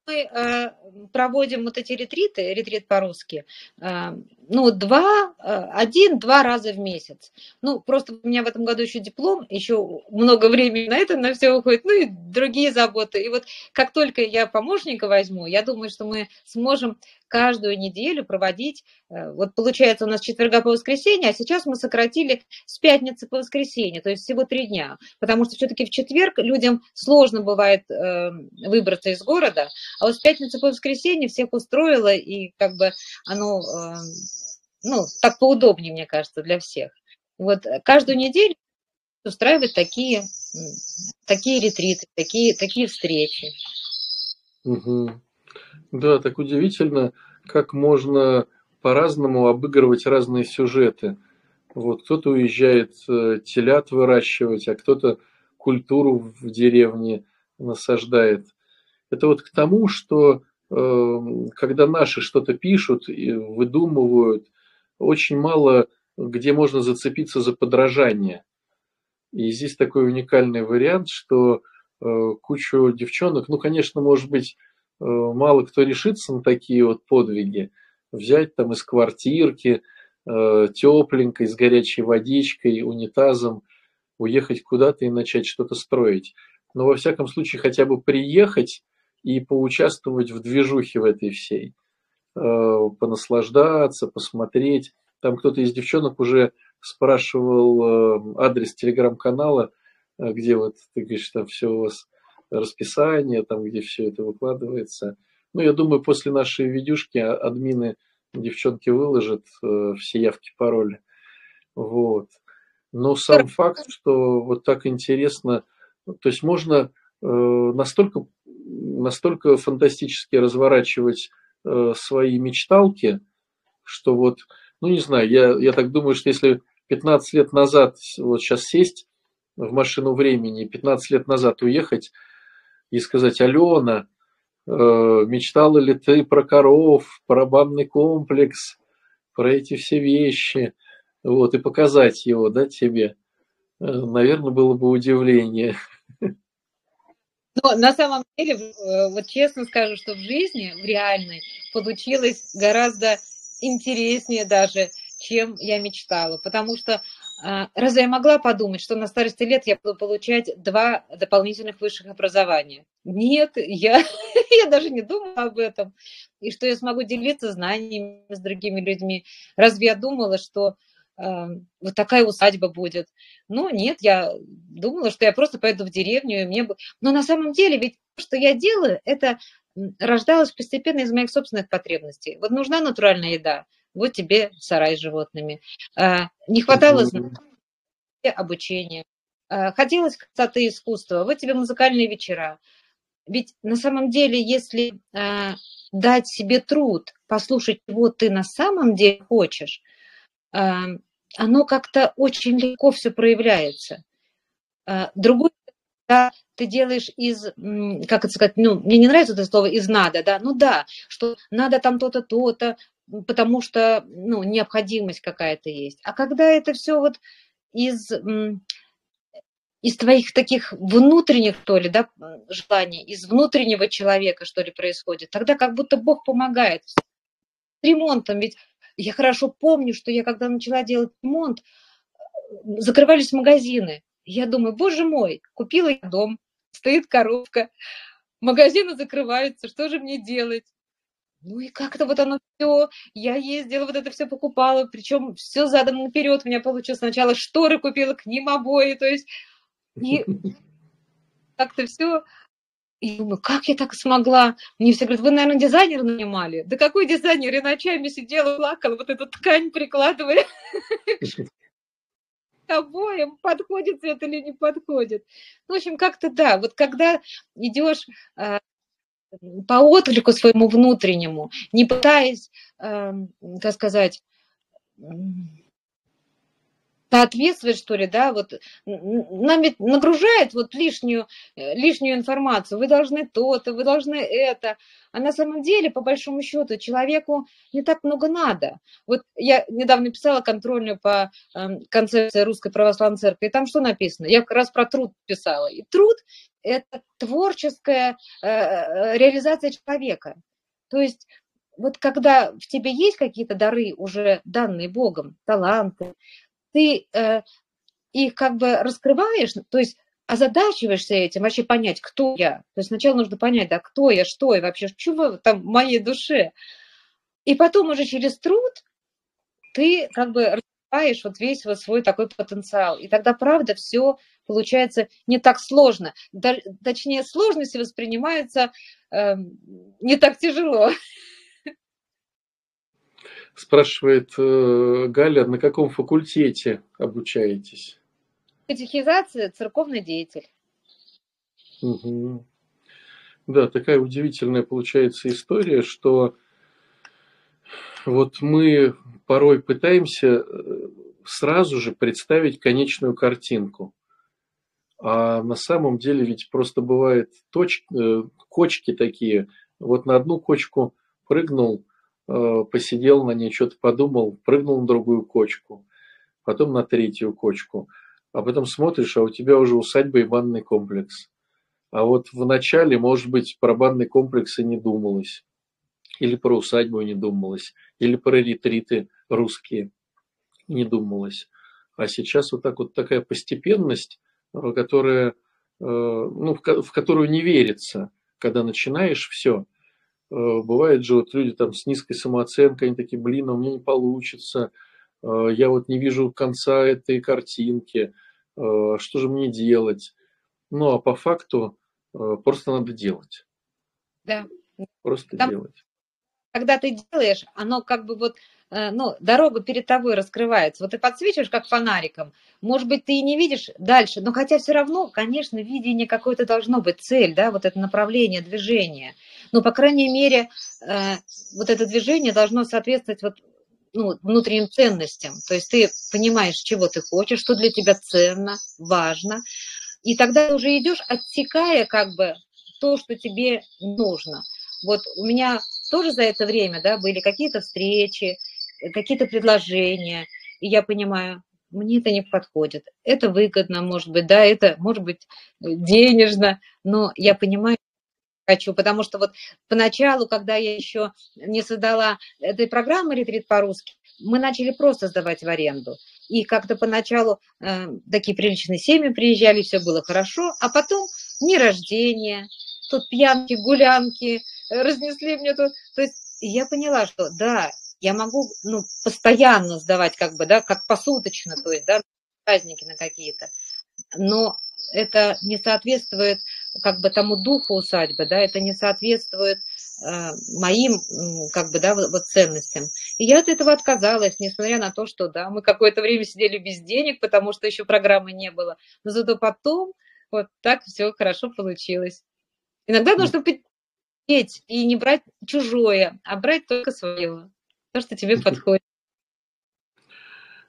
Мы э, проводим вот эти ретриты, ретрит по-русски, э, ну, два, э, один-два раза в месяц. Ну, просто у меня в этом году еще диплом, еще много времени на это, на все уходит, ну и другие заботы. И вот как только я помощника возьму, я думаю, что мы сможем каждую неделю проводить, э, вот получается у нас четверга по воскресенье, а сейчас мы сократили с пятницы по воскресенье, то есть всего три дня, потому что все-таки в четверг людям сложно бывает э, выбраться из города, а вот с пятницы по воскресенье всех устроило, и как бы оно ну, так поудобнее, мне кажется, для всех. Вот э, каждую неделю устраивать такие, такие ретриты, такие, такие встречи. Угу. Да, так удивительно, как можно по-разному обыгрывать разные сюжеты. Вот кто-то уезжает э, телят выращивать, а кто-то культуру в деревне насаждает. Это вот к тому, что э, когда наши что-то пишут, выдумывают, очень мало где можно зацепиться за подражание. И здесь такой уникальный вариант, что э, кучу девчонок, ну, конечно, может быть, э, мало кто решится на такие вот подвиги, взять там из квартирки, э, тепленькой, с горячей водичкой, унитазом, уехать куда-то и начать что-то строить. Но во всяком случае хотя бы приехать и поучаствовать в движухе в этой всей – понаслаждаться, посмотреть. Там кто-то из девчонок уже спрашивал э, адрес телеграм-канала, э, где вот ты говоришь, там все у вас расписание, там где все это выкладывается. Ну, я думаю, после нашей видюшки а, админы девчонки выложат все явки, пароли. Вот. Но сам факт, что вот так интересно, то есть можно настолько, настолько фантастически разворачивать Э, свои мечталки, что вот, ну не знаю, я, я так думаю, что если 15 лет назад, вот сейчас сесть в машину времени, 15 лет назад уехать и сказать, Алена, э, мечтала ли ты про коров, про банный комплекс, про эти все вещи, вот, и показать его, да, тебе, э, наверное, было бы удивление. Но на самом деле, э, вот честно скажу, что в жизни, в реальной, получилось гораздо интереснее даже, чем я мечтала. Потому что а, разве я могла подумать, что на старости лет я буду получать два дополнительных высших образования? Нет, я, я даже не думала об этом. И что я смогу делиться знаниями с другими людьми. Разве я думала, что вот такая усадьба будет. Ну, нет, я думала, что я просто поеду в деревню, и мне бы... Но на самом деле ведь то, что я делаю, это рождалось постепенно из моих собственных потребностей. Вот нужна натуральная еда, вот тебе сарай с животными. А, не хватало знания, обучения. А, хотелось красоты искусства, вот тебе музыкальные вечера. Ведь на самом деле, если а, дать себе труд, послушать, чего ты на самом деле хочешь, оно как-то очень легко все проявляется. Другой когда ты делаешь из, как это сказать, ну, мне не нравится это слово из надо, да, ну да, что надо там то-то, то-то, потому что, ну, необходимость какая-то есть. А когда это все вот из, из твоих таких внутренних, что ли, да, желаний, из внутреннего человека, что ли, происходит, тогда как будто Бог помогает. С ремонтом, ведь я хорошо помню, что я когда начала делать ремонт, закрывались магазины, я думаю, боже мой, купила я дом, стоит коробка, магазины закрываются, что же мне делать? Ну и как-то вот оно все, я ездила, вот это все покупала, причем все задом наперед у меня получилось. Сначала шторы купила, к ним обои, то есть и как-то все. И думаю, как я так смогла? Мне все говорят, вы, наверное, дизайнер нанимали. Да какой дизайнер? Я ночами сидела, плакала, вот эту ткань прикладывая обоим, подходит цвет или не подходит. Ну, в общем, как-то да, вот когда идешь э, по отклику своему внутреннему, не пытаясь, э, как сказать, соответствовать, что ли, да, вот нами нагружает вот лишнюю, э, лишнюю информацию, вы должны то-то, вы должны это, а на самом деле, по большому счету, человеку не так много надо. Вот я недавно писала контрольную по эм, концепции Русской Православной Церкви, и там что написано? Я как раз про труд писала. И труд – это творческая э, э, реализация человека. То есть вот когда в тебе есть какие-то дары, уже данные Богом, таланты, ты э, их как бы раскрываешь, то есть озадачиваешься этим, вообще понять, кто я. То есть сначала нужно понять, да, кто я, что я вообще, чего там в моей душе. И потом уже через труд ты как бы раскрываешь вот весь вот свой такой потенциал. И тогда, правда, все получается не так сложно. Точнее, сложности воспринимаются э, не так тяжело. Спрашивает э, Галя, на каком факультете обучаетесь? Катехизация, церковный деятель. Угу. Да, такая удивительная получается история, что вот мы порой пытаемся э, сразу же представить конечную картинку. А на самом деле ведь просто бывает точки, э, кочки такие. Вот на одну кочку прыгнул, посидел на ней, что-то подумал, прыгнул на другую кочку, потом на третью кочку, а потом смотришь, а у тебя уже усадьба и банный комплекс. А вот в начале, может быть, про банный комплекс и не думалось, или про усадьбу не думалось, или про ретриты русские не думалось. А сейчас вот так вот такая постепенность, э, которая, э, ну, в которую не верится, когда начинаешь все – Э, бывает же, вот люди там с низкой самооценкой, они такие, блин, а у меня не получится, э, я вот не вижу конца этой картинки, э, что же мне делать? Ну, а по факту просто надо делать. Да. Просто Там, делать. Когда ты делаешь, оно как бы вот Э, ну, дорога перед тобой раскрывается. Вот ты подсвечиваешь как фонариком, может быть, ты и не видишь дальше, но хотя все равно, конечно, видение какое-то должно быть, цель, да, вот это направление движения. Но, по крайней мере, э, вот это движение должно соответствовать вот ну, внутренним ценностям. То есть ты понимаешь, чего ты хочешь, что для тебя ценно, важно. И тогда уже идешь, отсекая как бы то, что тебе нужно. Вот у меня тоже за это время да, были какие-то встречи, какие-то предложения, и я понимаю, мне это не подходит. Это выгодно, может быть, да, это может быть денежно, но я понимаю, хочу, потому что вот поначалу, когда я еще не создала этой программы «Ретрит по-русски», мы начали просто сдавать в аренду. И как-то поначалу э, такие приличные семьи приезжали, все было хорошо, а потом дни рождения, тут пьянки, гулянки, разнесли мне тут. То есть я поняла, что да, я могу, ну, постоянно сдавать, как бы, да, как посуточно, то есть, да, праздники на какие-то. Но это не соответствует как бы тому духу усадьбы, да, это не соответствует э, моим, как бы, да, вот ценностям. И я от этого отказалась, несмотря на то, что, да, мы какое-то время сидели без денег, потому что еще программы не было, но зато потом вот так все хорошо получилось. Иногда нужно петь и не брать чужое, а брать только свое, то, что тебе подходит.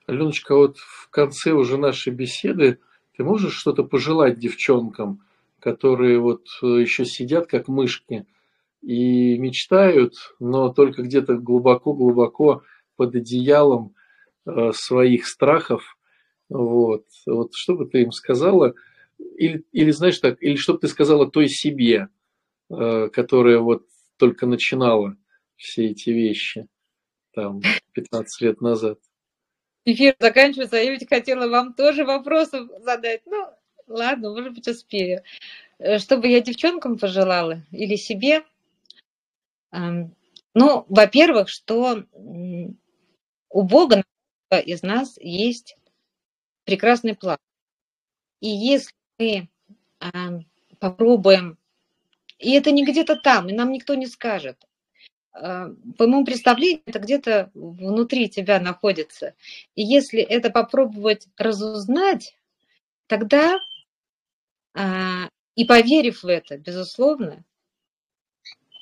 Аленочка, вот в конце уже нашей беседы ты можешь что-то пожелать девчонкам, которые вот э, еще сидят как мышки и мечтают, но только где-то глубоко-глубоко под одеялом э, своих страхов. Вот. вот что бы ты им сказала? Или, или знаешь так, или что бы ты сказала той себе, э, которая вот только начинала все эти вещи там 15 лет назад? эфир заканчивается, а я ведь хотела вам тоже вопросов задать. Ну, ладно, может быть, успею. Э, что бы я девчонкам пожелала или себе? Ну, во-первых, что у Бога из нас есть прекрасный план. И если мы попробуем, и это не где-то там, и нам никто не скажет, по моему представлению, это где-то внутри тебя находится. И если это попробовать разузнать, тогда а, и поверив в это, безусловно,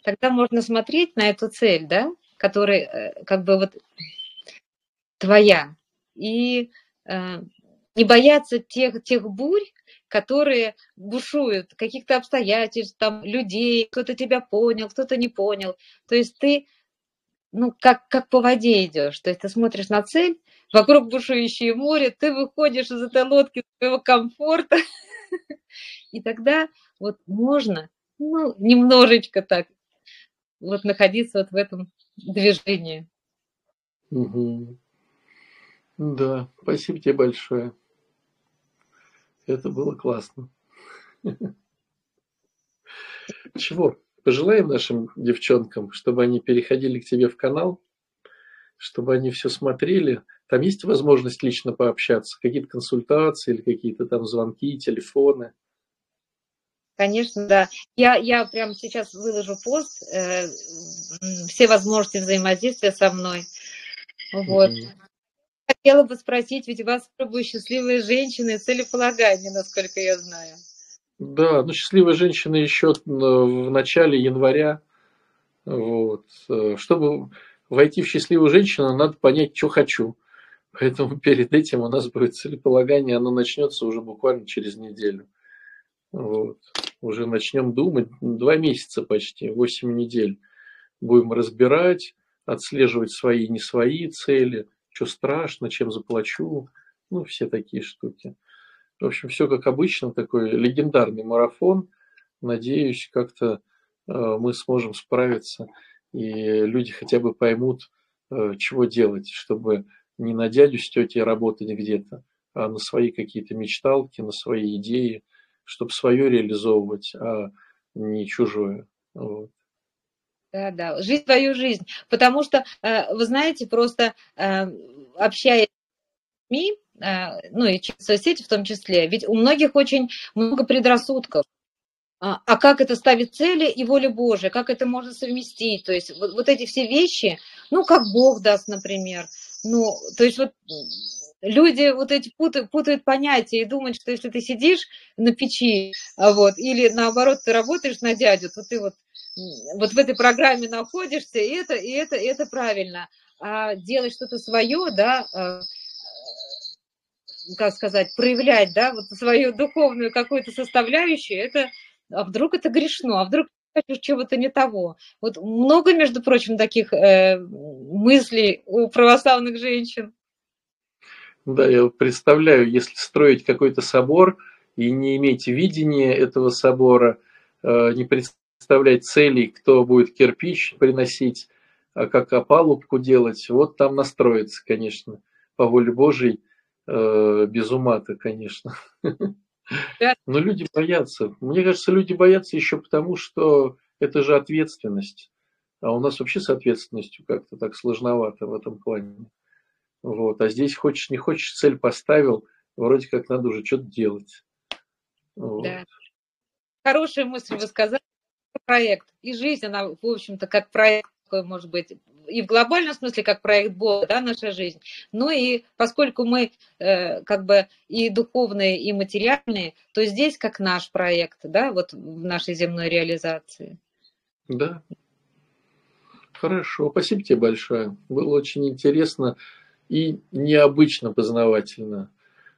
тогда можно смотреть на эту цель, да, которая э, как бы вот твоя, и э, не бояться тех, тех бурь, которые бушуют, каких-то обстоятельств, там, людей, кто-то тебя понял, кто-то не понял. То есть ты, ну, как, как по воде идешь. То есть ты смотришь на цель, вокруг бушующее море, ты выходишь из этой лодки своего комфорта, и тогда вот можно, ну, немножечко так, вот находиться вот в этом движении. Угу. Да, спасибо тебе большое. Это было классно. Чего? Пожелаем нашим девчонкам, чтобы они переходили к тебе в канал, чтобы они все смотрели. Там есть возможность лично пообщаться, какие-то консультации или какие-то там звонки, телефоны. Конечно, да. Я, я прямо сейчас выложу пост, э, все возможности взаимодействия со мной. Вот. Mm-hmm хотела бы спросить, ведь вас пробую счастливые женщины целеполагание, насколько я знаю. Да, ну счастливая женщина еще в начале января. Вот. Чтобы войти в счастливую женщину, надо понять, что хочу. Поэтому перед этим у нас будет целеполагание, оно начнется уже буквально через неделю. Вот. Уже начнем думать, два месяца почти, восемь недель. Будем разбирать, отслеживать свои и не свои цели – что страшно, чем заплачу, ну, все такие штуки. В общем, все как обычно, такой легендарный марафон. Надеюсь, как-то э, мы сможем справиться, и люди хотя бы поймут, э, чего делать, чтобы не на дядю с тетей работать где-то, а на свои какие-то мечталки, на свои идеи, чтобы свое реализовывать, а не чужое. Вот. Да, да, жить свою жизнь. Потому что, э, вы знаете, просто э, общаясь с людьми, э, ну и через соцсети в том числе, ведь у многих очень много предрассудков. А, а как это ставить цели и воля Божия, как это можно совместить? То есть вот, вот эти все вещи, ну, как Бог даст, например. Ну, то есть вот люди вот эти путают, путают понятия и думают, что если ты сидишь на печи, а вот, или наоборот, ты работаешь на дядю, то ты вот вот в этой программе находишься, и это, и это, и это правильно. А делать что-то свое, да, э, как сказать, проявлять, да, вот свою духовную какую-то составляющую, это, а вдруг это грешно, а вдруг чего-то не того. Вот много, между прочим, таких э, мыслей у православных женщин. Да, я представляю, если строить какой-то собор и не иметь видения этого собора, э, не представлять, целей, кто будет кирпич приносить, а как опалубку делать, вот там настроиться, конечно, по воле Божьей, э, без ума-то, конечно. Но люди боятся. Мне кажется, люди боятся еще потому, что это же ответственность. А у нас вообще с ответственностью как-то так сложновато в этом плане. Вот. А здесь хочешь, не хочешь, цель поставил, вроде как надо уже что-то делать. Вот. Да. Хорошая мысль вы сказали. Проект. И жизнь, она, в общем-то, как проект может быть, и в глобальном смысле как проект Бога, да, наша жизнь, ну и поскольку мы э, как бы и духовные, и материальные, то здесь как наш проект, да, вот в нашей земной реализации. Да. Хорошо, спасибо тебе большое. Было очень интересно и необычно познавательно.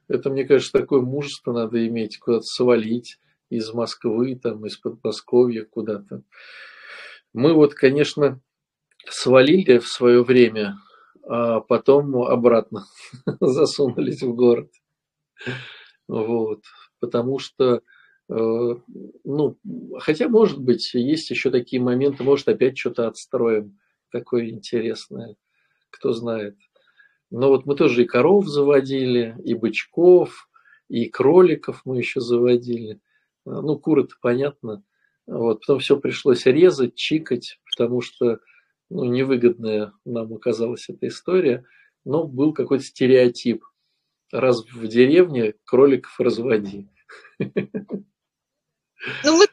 Это, мне кажется, такое мужество надо иметь, куда-то свалить из Москвы, там, из Подмосковья куда-то. Мы вот, конечно, свалили в свое время, а потом обратно засунулись в город. Вот. Потому что, э, ну, хотя, может быть, есть еще такие моменты, может, опять что-то отстроим такое интересное, кто знает. Но вот мы тоже и коров заводили, и бычков, и кроликов мы еще заводили. Ну, куры-то понятно. Вот, потом все пришлось резать, чикать, потому что ну, невыгодная нам оказалась эта история, но был какой-то стереотип. Раз в деревне кроликов разводи. Ну, мы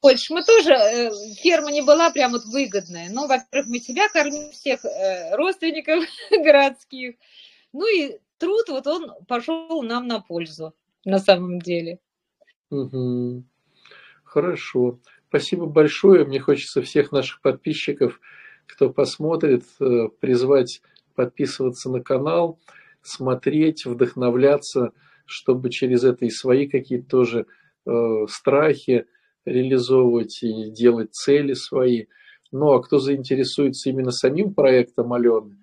больше. Мы тоже, э, ферма не была прям вот выгодная. Ну, во-первых, мы себя кормим, всех э, родственников городских. Ну и труд, вот он пошел нам на пользу, на самом деле. Угу. Хорошо. Спасибо большое. Мне хочется всех наших подписчиков, кто посмотрит, э, призвать подписываться на канал, смотреть, вдохновляться, чтобы через это и свои какие-то тоже э, страхи реализовывать и делать цели свои. Ну а кто заинтересуется именно самим проектом Алены,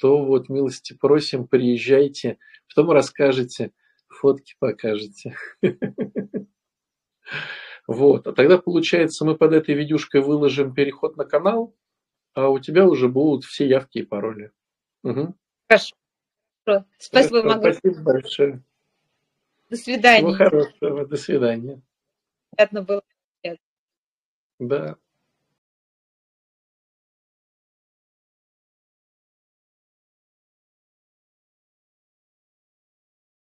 то вот милости просим, приезжайте, потом расскажете, фотки покажете. Вот. А тогда, получается, мы под этой видюшкой выложим переход на канал, а у тебя уже будут все явки и пароли. Угу. Хорошо. Спасибо вам. Спасибо большое. До свидания. Всего хорошего. До свидания. Приятно было. Да.